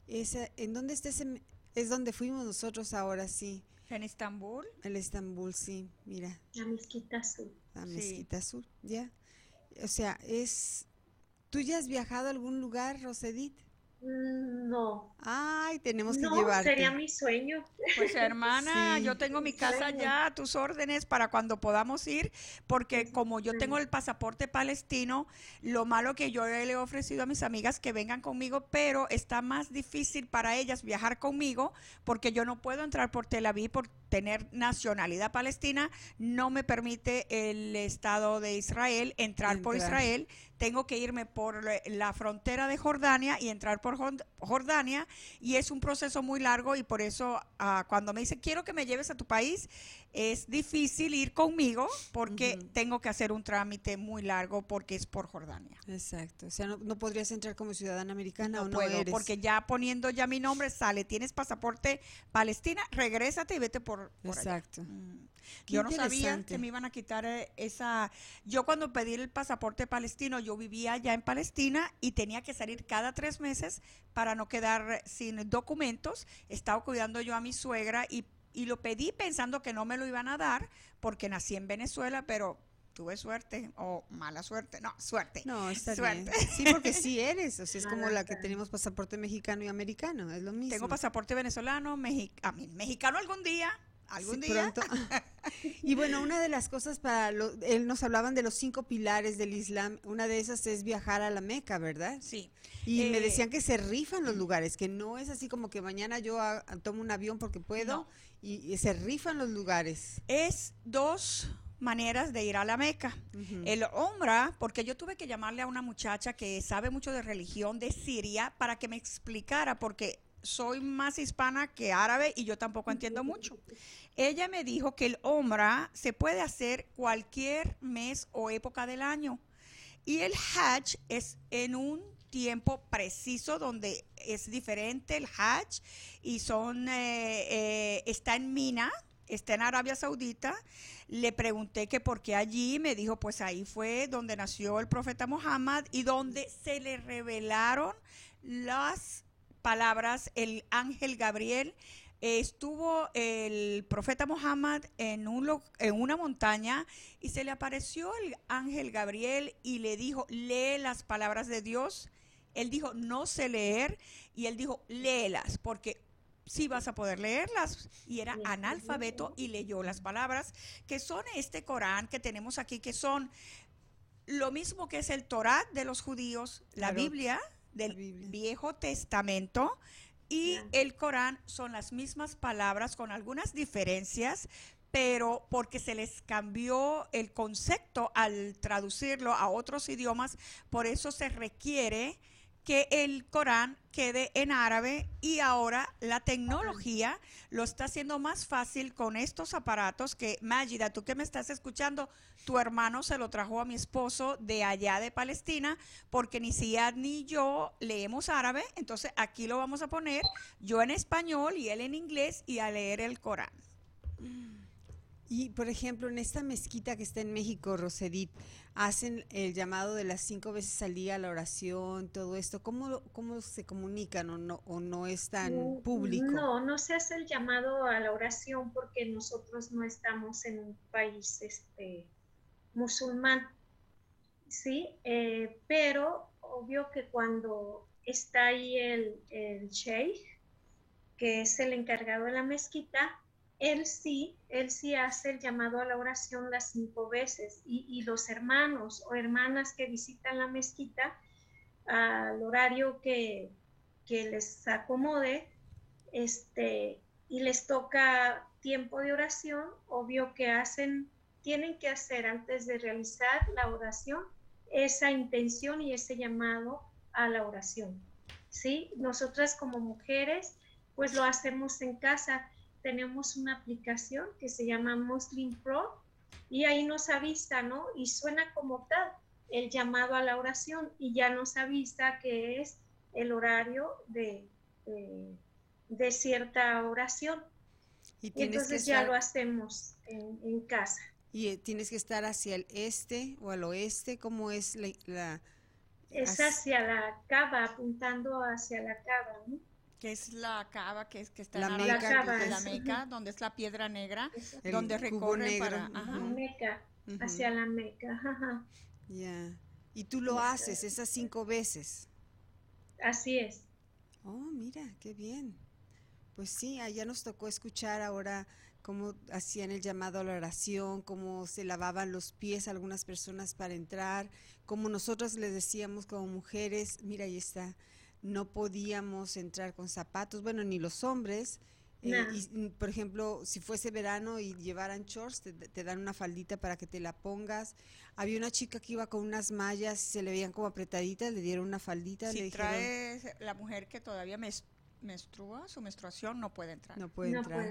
esa ¿en dónde está ese? Es donde fuimos nosotros ahora, sí ¿En Estambul? El Estambul, sí, mira. La mezquita azul. La mezquita azul, ya. O sea, es... ¿Tú ya has viajado a algún lugar, Rosedit? Mm, no. Ay, tenemos que no, llevarte. sería mi sueño. Pues hermana, yo tengo mi casa ya a tus órdenes para cuando podamos ir, porque como yo tengo el pasaporte palestino, lo malo que yo le he ofrecido a mis amigas que vengan conmigo, pero está más difícil para ellas viajar conmigo porque yo no puedo entrar por Tel Aviv por tener nacionalidad palestina, no me permite el Estado de Israel entrar. por Israel tengo que irme por la frontera de Jordania y entrar por Jordania y es un proceso muy largo y por eso ah, cuando me dice quiero que me lleves a tu país es difícil ir conmigo porque tengo que hacer un trámite muy largo porque es por Jordania. Exacto, o sea, no, podrías entrar como ciudadana americana no o no puedo, porque ya poniendo ya mi nombre sale, tienes pasaporte palestina, regrésate y vete por, Exacto. Mm. Yo no sabía que me iban a quitar eh, esa. Yo cuando pedí el pasaporte palestino, yo vivía ya en Palestina y tenía que salir cada tres meses para no quedar sin documentos. Estaba cuidando yo a mi suegra y, y lo pedí pensando que no me lo iban a dar porque nací en Venezuela, pero tuve suerte o mala suerte. No, suerte. No, está suerte. Sí, porque sí eres. O sea, es como la que tenemos pasaporte mexicano y americano. Es lo mismo. Tengo pasaporte venezolano, mexicano algún día algún día. y bueno, una de las cosas para él nos hablaban de los cinco pilares del Islam. Una de esas es viajar a la Meca, ¿verdad? Sí. Y me eh, decían que se rifan los lugares, que no es así como que mañana yo tomo un avión porque puedo y, se rifan los lugares. Es dos maneras de ir a la Meca. El Omra, porque yo tuve que llamarle a una muchacha que sabe mucho de religión de Siria para que me explicara, porque soy más hispana que árabe y yo tampoco entiendo mucho. Ella me dijo que el Omra se puede hacer cualquier mes o época del año. Y el Hajj es en un tiempo preciso donde es diferente el Hajj y son eh, eh, está en Mina, está en Arabia Saudita. Le pregunté que por qué allí, me dijo, pues ahí fue donde nació el profeta Muhammad y donde se le revelaron las palabras, el ángel Gabriel estuvo el profeta Muhammad en, un, en una montaña y se le apareció el ángel Gabriel y le dijo, lee las palabras de Dios. Él dijo, no sé leer, y él dijo, léelas, porque sí vas a poder leerlas. Y era analfabeto y leyó las palabras, que son este Corán que tenemos aquí, que son lo mismo que es el Torah de los judíos, la Biblia del Viejo Testamento y el Corán son las mismas palabras con algunas diferencias, pero porque se les cambió el concepto al traducirlo a otros idiomas, por eso se requiere que el Corán quede en árabe y ahora la tecnología lo está haciendo más fácil con estos aparatos que, Magida, tú que me estás escuchando, tu hermano se lo trajo a mi esposo de allá de Palestina porque ni Siad ni yo leemos árabe, entonces aquí lo vamos a poner yo en español y él en inglés y a leer el Corán. Y, por ejemplo, en esta mezquita que está en México, Rosedit, hacen el llamado de las cinco veces al día, la oración, todo esto. ¿Cómo, cómo se comunican o no, o no es tan público? No, no se hace el llamado a la oración porque nosotros no estamos en un país este, musulmán, ¿sí? Eh, pero obvio que cuando está ahí el, el sheikh, que es el encargado de la mezquita, él sí, él sí hace el llamado a la oración las cinco veces y, los hermanos o hermanas que visitan la mezquita al horario que, les acomode este, y les toca tiempo de oración, obvio que hacen, tienen que hacer antes de realizar la oración esa intención y ese llamado a la oración. ¿sí? Nosotras como mujeres, pues lo hacemos en casa tenemos una aplicación que se llama Muslim Pro y ahí nos avisa, ¿no? Y suena como tal el llamado a la oración y ya nos avisa que es el horario de, de, cierta oración. Y, entonces ya lo hacemos en, casa. Y eh, tienes que estar hacia el este o al oeste, ¿cómo es la...? es hacia la cava, apuntando hacia la cava, ¿no? Que es la cava que es que está la en meca, la, meca, donde es la piedra negra, donde recorre para Meca, hacia la meca. Ya. Y tú lo haces esas cinco veces. Así es. Oh, mira, qué bien. Pues sí, allá nos tocó escuchar ahora cómo hacían el llamado a la oración, cómo se lavaban los pies algunas personas para entrar, como nosotros les decíamos como mujeres, mira, ahí está, no podíamos entrar con zapatos, bueno, ni los hombres. Eh, y, por ejemplo, si fuese verano y llevaran shorts, te, dan una faldita para que te la pongas. Había una chica que iba con unas mallas, se le veían como apretaditas, le dieron una faldita. Si trae la mujer que todavía menstrua, su menstruación no puede entrar. No puede entrar.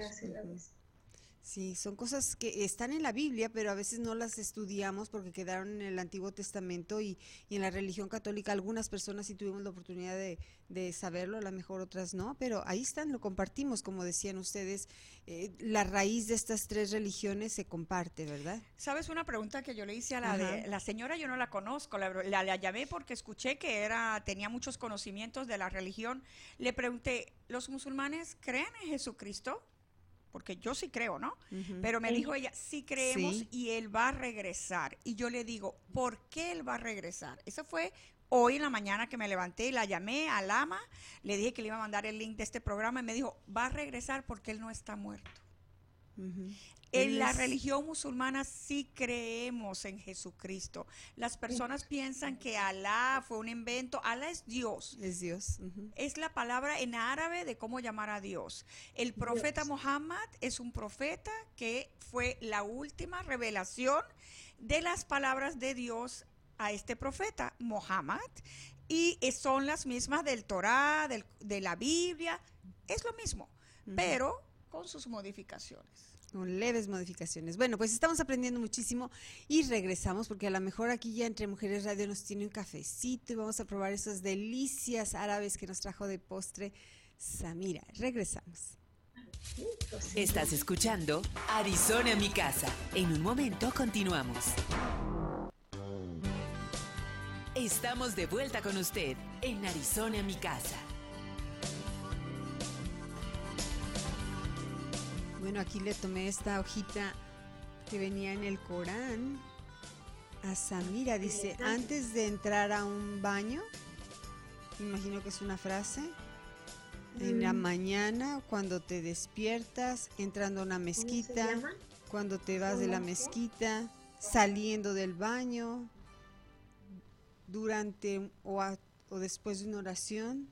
Sí, son cosas que están en la Biblia, pero a veces no las estudiamos porque quedaron en el Antiguo Testamento y, en la religión católica algunas personas sí tuvimos la oportunidad de, saberlo, a lo mejor otras no, pero ahí están, lo compartimos, como decían ustedes, eh, la raíz de estas tres religiones se comparte, ¿verdad? ¿Sabes una pregunta que yo le hice a la de, la señora? Yo no la conozco, la, la llamé porque escuché que era tenía muchos conocimientos de la religión. Le pregunté, ¿los musulmanes creen en Jesucristo? Porque yo sí creo, ¿no? Pero me dijo ella, sí creemos y él va a regresar. Y yo le digo, ¿por qué él va a regresar? Eso fue hoy en la mañana que me levanté y la llamé a Lama, le dije que le iba a mandar el link de este programa y me dijo, va a regresar porque él no está muerto. En la religión musulmana sí creemos en Jesucristo. Las personas piensan que Alá fue un invento. Alá es Dios. Es Dios. Es la palabra en árabe de cómo llamar a Dios. El profeta Muhammad es un profeta que fue la última revelación de las palabras de Dios a este profeta, Muhammad. Y son las mismas del Torah, de la Biblia. Es lo mismo, pero con sus modificaciones con leves modificaciones. Bueno, pues estamos aprendiendo muchísimo y regresamos porque a lo mejor aquí ya entre Mujeres Radio nos tiene un cafecito y vamos a probar esas delicias árabes que nos trajo de postre Samira. Regresamos. Estás escuchando Arizona mi casa. En un momento continuamos. Estamos de vuelta con usted en Arizona mi casa. Bueno, aquí le tomé esta hojita que venía en el Corán a Samira. Dice, antes de entrar a un baño, imagino que es una frase, en la Mm. mañana, cuando te despiertas, entrando a una ¿Cómo se mezquita, cuando te vas de la mezquita, saliendo del baño, durante o, a- o después de una oración,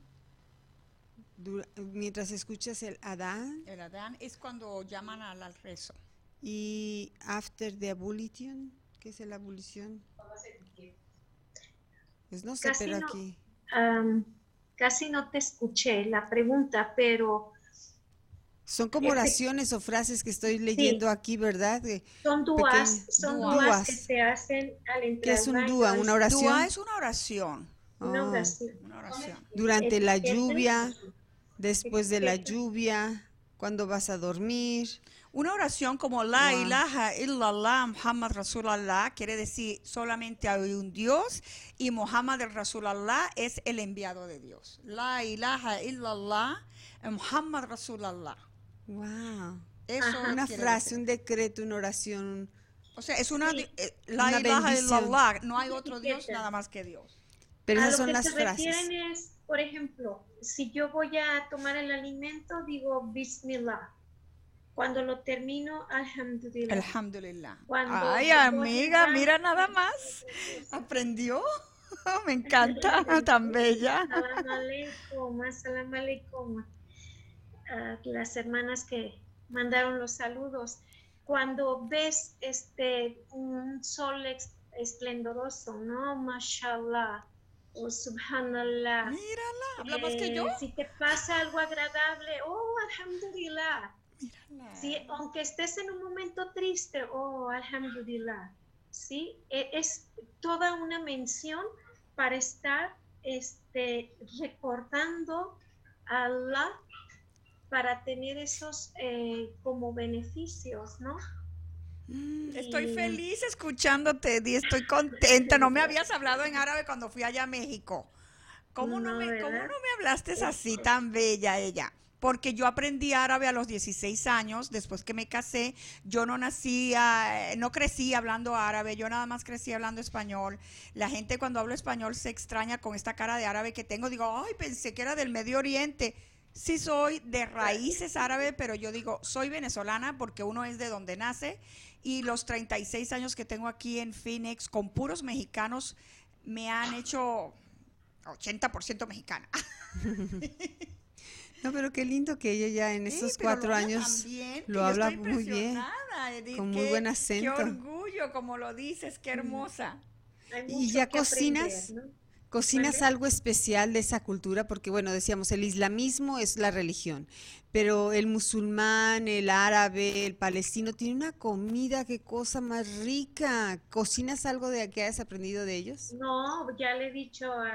dura- mientras escuchas el Adán El Adán es cuando llaman al, al rezo. y after the abolition, ¿qué es la abolición? Pues no sé, Casi pero no. aquí. Am, casi no te escuché la pregunta, pero Son como Efe- oraciones o frases que estoy leyendo aquí, ¿verdad? Que, son duas, Pequeñas. son Duas. duas que se hacen al ¿Qué entrar es al un dúa? es ¿Una oración? Dua es una oración. Una Oh. oración. Una oración. Durante la lluvia, después de la lluvia, cuando vas a dormir. Una oración como La Wow. ilaha illallah Muhammad Rasulallah quiere decir solamente hay un Dios y Muhammad Rasulallah es el enviado de Dios. La ilaha illallah Muhammad Rasulallah. Wow. Eso. Una frase, decir. un decreto, una oración. O sea, es una, Sí. eh, la Una ilaha bendición. illallah, no hay otro Dios nada más que Dios. Pero a esas lo son que las se frases. es, por ejemplo, si yo voy a tomar el alimento, digo Bismillah. Cuando lo termino, Alhamdulillah. Alhamdulillah. Cuando Ay, amiga, mira nada más. ¿Aprendió? Me encanta, tan bella. Salam aleikum, salam aleikum. a las hermanas que mandaron los saludos. Cuando ves este un sol esplendoroso, ¿no? Mashallah o subhanallah. Mírala, habla más que Eh, yo. Si te pasa algo agradable, oh, alhamdulillah. Mírala. Sí, aunque estés en un momento triste, oh, alhamdulillah. Sí, E- es toda una mención para estar este, recordando a Allah para tener esos eh, como beneficios, ¿no? Mm, Estoy feliz escuchándote, Di, estoy contenta. No me habías hablado en árabe cuando fui allá a México. ¿Cómo no, No, me, ¿cómo no me hablaste así tan bella ella? Porque yo aprendí árabe a los 16 años, después que me casé, yo no nací, ah, no crecí hablando árabe, yo nada más crecí hablando español. La gente cuando hablo español se extraña con esta cara de árabe que tengo, digo, ay, pensé que era del Medio Oriente. Sí soy de raíces árabe, pero yo digo, soy venezolana porque uno es de donde nace y los 36 años que tengo aquí en Phoenix con puros mexicanos me han hecho 80% mexicana. No, pero qué lindo que ella ya en estos cuatro lo años bien, lo yo habla estoy muy bien, impresionada, Edith, con muy qué- buen Qué acento. orgullo, como lo dices, qué hermosa. Hay ¿Y ya que aprender, cocinas? ¿no? ¿Cocinas algo especial de esa cultura? Porque, bueno, decíamos, el islamismo es la religión, pero el musulmán, el árabe, el palestino, tiene una comida, qué cosa más rica. ¿Cocinas algo de que hayas aprendido de ellos? No, ya le he dicho a,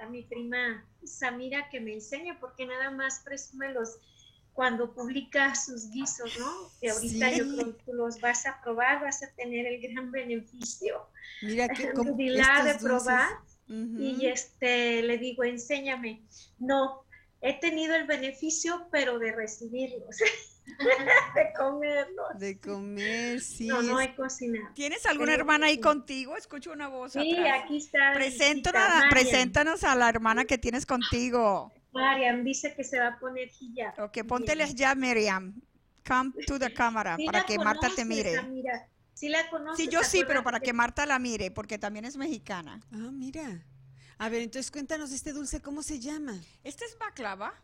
a mi prima Samira que me enseñe, porque nada más presume los cuando publica sus guisos, ¿no? Que ahorita yo creo que tú los vas a probar, vas a tener el gran beneficio. Mira que de estos dulces. Y este le digo, enséñame. No, he tenido el beneficio, pero de recibirlos, de comerlos. De comer, sí. no, no he cocinado. ¿Tienes alguna Pero- hermana ahí contigo? Escucho una voz Sí, atrás. aquí está. Preséntanos, visita, Mariam. preséntanos a la hermana que tienes contigo. Mariam dice que se va a poner hijab. Ok, pónteles ya, Miriam. Come to the camera Sí para que Marta te mire. Sí la conoces. Sí, yo sí, pero para que Marta la mire, porque también es mexicana. Ah, mira. A ver, entonces cuéntanos este dulce, ¿cómo se llama? Este es baklava.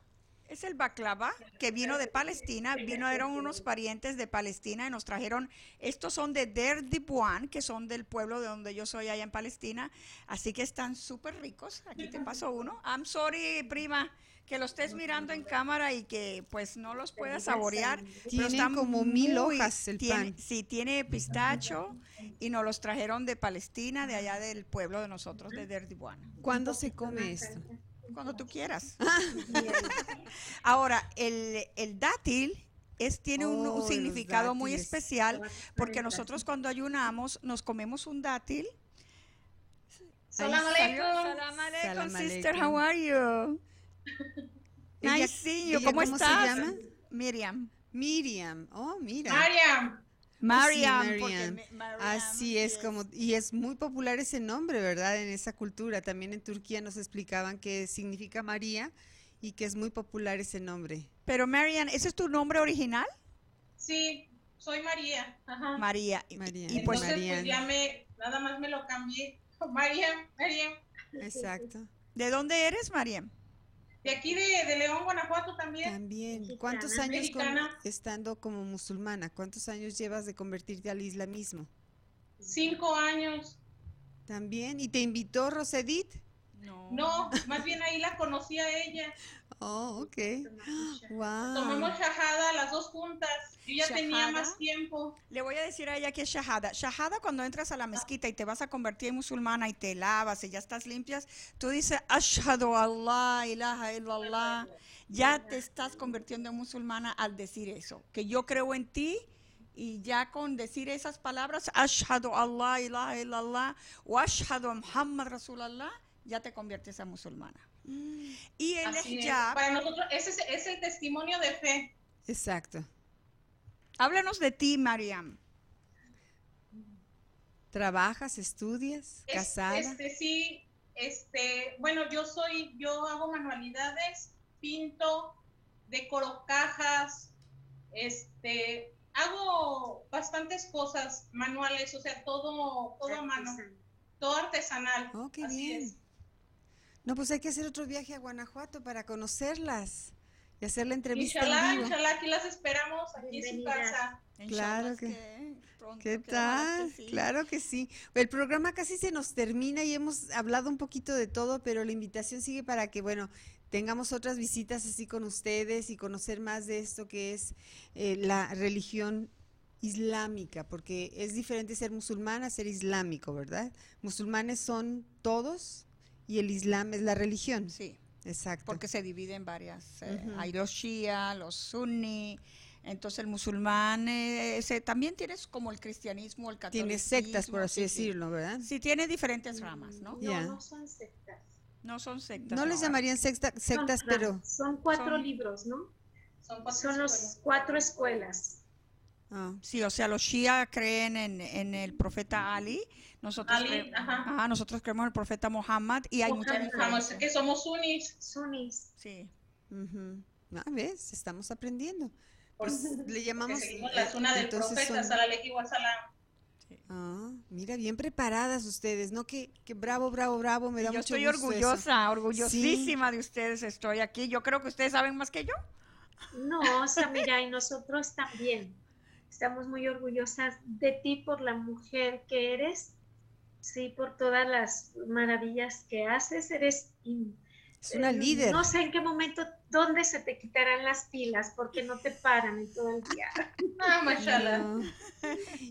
Es el baklava que vino de Palestina. Vino, eran unos parientes de Palestina y nos trajeron. Estos son de Der Dibuan, que son del pueblo de donde yo soy allá en Palestina. Así que están súper ricos. Aquí te paso uno. I'm sorry, prima, que lo estés mirando en cámara y que pues no los puedas saborear. pero Tienen como mil muy- hojas el tiene- pan. Sí, tiene pistacho y nos los trajeron de Palestina, de allá del pueblo de nosotros, de Der Dibuan. ¿Cuándo se come esto? Cuando tú quieras. Ahora, el, el dátil es, tiene un, un Oh, significado muy especial porque nosotros cuando ayunamos nos comemos un dátil. Salam aleikum. Salam aleikum, Salam sister. How are you? Ella- ella ¿Cómo cómo se estás? llama? Miriam. Miriam. Oh, mira. Mariam. Mariam, Sí, porque Mariam. me- Mariam, Así es como y es muy popular ese nombre, ¿verdad? En esa cultura. También en Turquía nos explicaban que significa María y que es muy popular ese nombre. Pero Marian, ¿ese es tu nombre original? Sí, soy María. Ajá. María. Y- María. Y, pues, Entonces, Marian. pues ya me, nada más me lo cambié. Mariam, Mariam. Exacto. ¿de dónde eres, Mariam? De aquí de, de León, Guanajuato también. También. Mexicana. ¿Cuántos años con- estando como musulmana? ¿Cuántos años llevas de convertirte al islamismo? Cinco años. También. ¿Y te invitó Rosedit? No. No, más bien ahí la conocí a ella. Oh, ok. Wow. Tomamos shahada las dos juntas. Yo ya tenía Shahada. más tiempo. Le voy a decir a ella que es shahada. Shahada cuando entras a la mezquita y te vas a convertir en musulmana y te lavas y ya estás limpias, tú dices ashhadu Allah ilaha illallah. Ya te estás convirtiendo en musulmana al decir eso, que yo creo en ti y ya con decir esas palabras ashhadu Allah ilaha illallah o ashhadu Muhammad Rasulallah, ya te conviertes en musulmana. Y el Así es. hijab, Para nosotros, ese es, es el testimonio de fe. Exacto. háblanos de ti, Mariam. ¿Trabajas, estudias, Es- casada? Este, sí, este, bueno, yo soy, yo hago manualidades, pinto, decoro cajas, este, hago bastantes cosas manuales, o sea, todo, todo a mano, todo artesanal. Oh, qué así bien. es. No, pues hay que hacer otro viaje a Guanajuato para conocerlas y hacer la entrevista Inshallah, en vivo. inshallah, aquí las esperamos, aquí en su casa. Claro que- pronto, ¿Qué tal? que sí. Claro que sí. El programa casi se nos termina y hemos hablado un poquito de todo, pero la invitación sigue para que, bueno, tengamos otras visitas así con ustedes y conocer más de esto que es eh, la religión islámica, porque es diferente ser musulmán a ser islámico, ¿verdad? Musulmanes son todos y el islam es la religión. Sí, Exacto. porque se divide en varias. eh, Ujú. Hay los shia, los sunni. Entonces el musulmán eh, ese, también tienes como el cristianismo, el catolicismo. Tiene sectas, por así sí, sí. decirlo, ¿verdad? Sí, tiene diferentes ramas, ¿no? No, no son sectas. No son sectas. No les llamarían secta- sectas, Son pero... Son cuatro Son- libros, ¿no? Son cuatro Son los cuatro escuelas. Ah, Sí, o sea, los shia creen en, en el profeta Ali. Nosotros, Ali, cre- ajá. Ajá, nosotros creemos en el profeta Muhammad y hay mucha Muhammad. Vamos, diferencia. que somos sunnis. Sunis. Sí. Ah, ¿ves? Estamos aprendiendo. Pues le llamamos... la suna del profeta, Wasalam. Ah, mira, bien preparadas ustedes, ¿no? Que, que bravo, bravo, bravo, me da Yo mucho estoy gusto eso. orgullosa, orgullosísima de ustedes. Estoy aquí. Yo creo que ustedes saben más que yo. No, Samira, y nosotros también. Estamos muy orgullosas de ti por la mujer que eres, sí, por todas las maravillas que haces. Eres in- Es una eh, líder. No sé en qué momento, dónde se te quitarán las pilas, porque no te paran en todo el día. Ah, mashallah. No.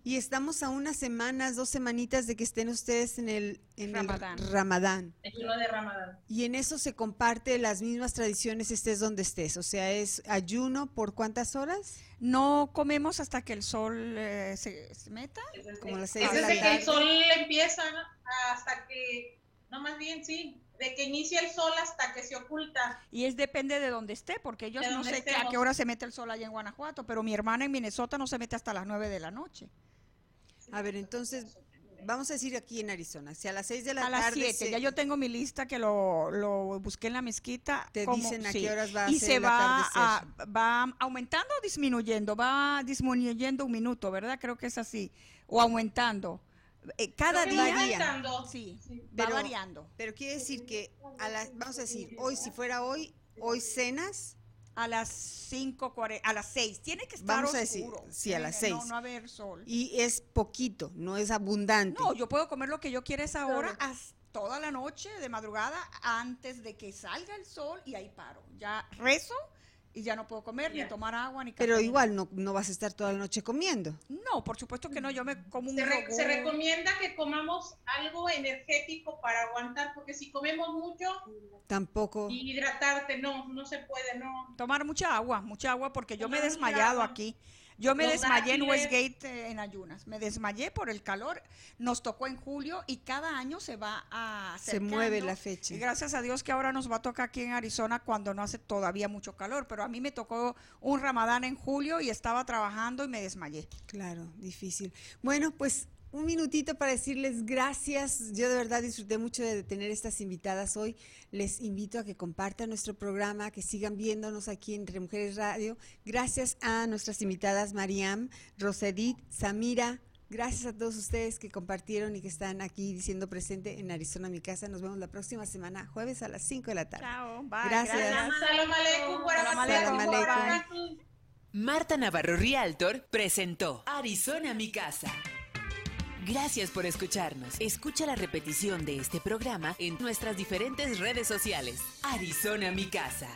Y estamos a unas semanas, dos semanitas de que estén ustedes en el, en el Ramadán. Ramadán. El kilo de Ramadán. Y en eso se comparte las mismas tradiciones estés donde estés. O sea, es ayuno por cuántas horas? No comemos hasta que el sol eh, se, se meta. Como las Es seis de la desde que el sol empieza hasta que, no más bien sí, de que inicia el sol hasta que se oculta. Y es depende de dónde esté, porque ellos no donde sé que- a qué hora se mete el sol allá en Guanajuato, pero mi hermana en Minnesota no se mete hasta las 9 de la noche. A ver, entonces, vamos a decir aquí en Arizona, si a las seis de la A las tarde 7, se- ya yo tengo mi lista que lo, lo busqué en la mezquita. Te como- dicen a sí. qué horas va a Y ser se el va, a- va aumentando o disminuyendo, va disminuyendo un minuto, ¿verdad? Creo que es así, o aumentando. Eh, cada día, aumentando. sí, Sí. va Pero- variando. Pero quiere decir que a las, vamos a decir, hoy, si fuera hoy, hoy cenas, A las 5, a las 6, tiene que estar Vamos a decir, oscuro. sí, a las que- No, seis. no haber sol. y es poquito, no es abundante. No, yo puedo comer lo que yo quiera esa hora hasta toda la noche de madrugada antes de que salga el sol y ahí paro. Ya rezo y ya no puedo comer ni tomar agua ni café. Pero igual no, no vas a estar toda la noche comiendo. No, por supuesto que no, yo me como un Se, re- se recomienda que comamos algo energético para aguantar, porque si comemos mucho, Tampoco. y hidratarte, no, no se puede, no. Tomar mucha agua, mucha agua porque yo me he desmayado agua. aquí. Yo me desmayé en. Westgate eh, en ayunas. Me desmayé por el calor. Nos tocó en julio y cada año se va a Se mueve la fecha. Y gracias a Dios que ahora nos va a tocar aquí en Arizona cuando no hace todavía mucho calor. Pero a mí me tocó un ramadán en julio y estaba trabajando y me desmayé. Claro, difícil. Bueno, pues un minutito para decirles gracias. Yo de verdad disfruté mucho de tener estas invitadas hoy. Les invito a que compartan nuestro programa, que sigan viéndonos aquí en Entre Mujeres Radio. Gracias a nuestras invitadas Mariam, Rosedit, Samira. Gracias a todos ustedes que compartieron y que están aquí diciendo presente en Arizona, mi casa. Nos vemos la próxima semana, jueves a las 5 de la tarde. Chao, bye. Gracias. Salam aleikum, Salam aleikum. Marta Navarro Rialtor presentó Arizona mi casa. Gracias por escucharnos. Escucha la repetición de este programa en nuestras diferentes redes sociales. Arizona mi casa.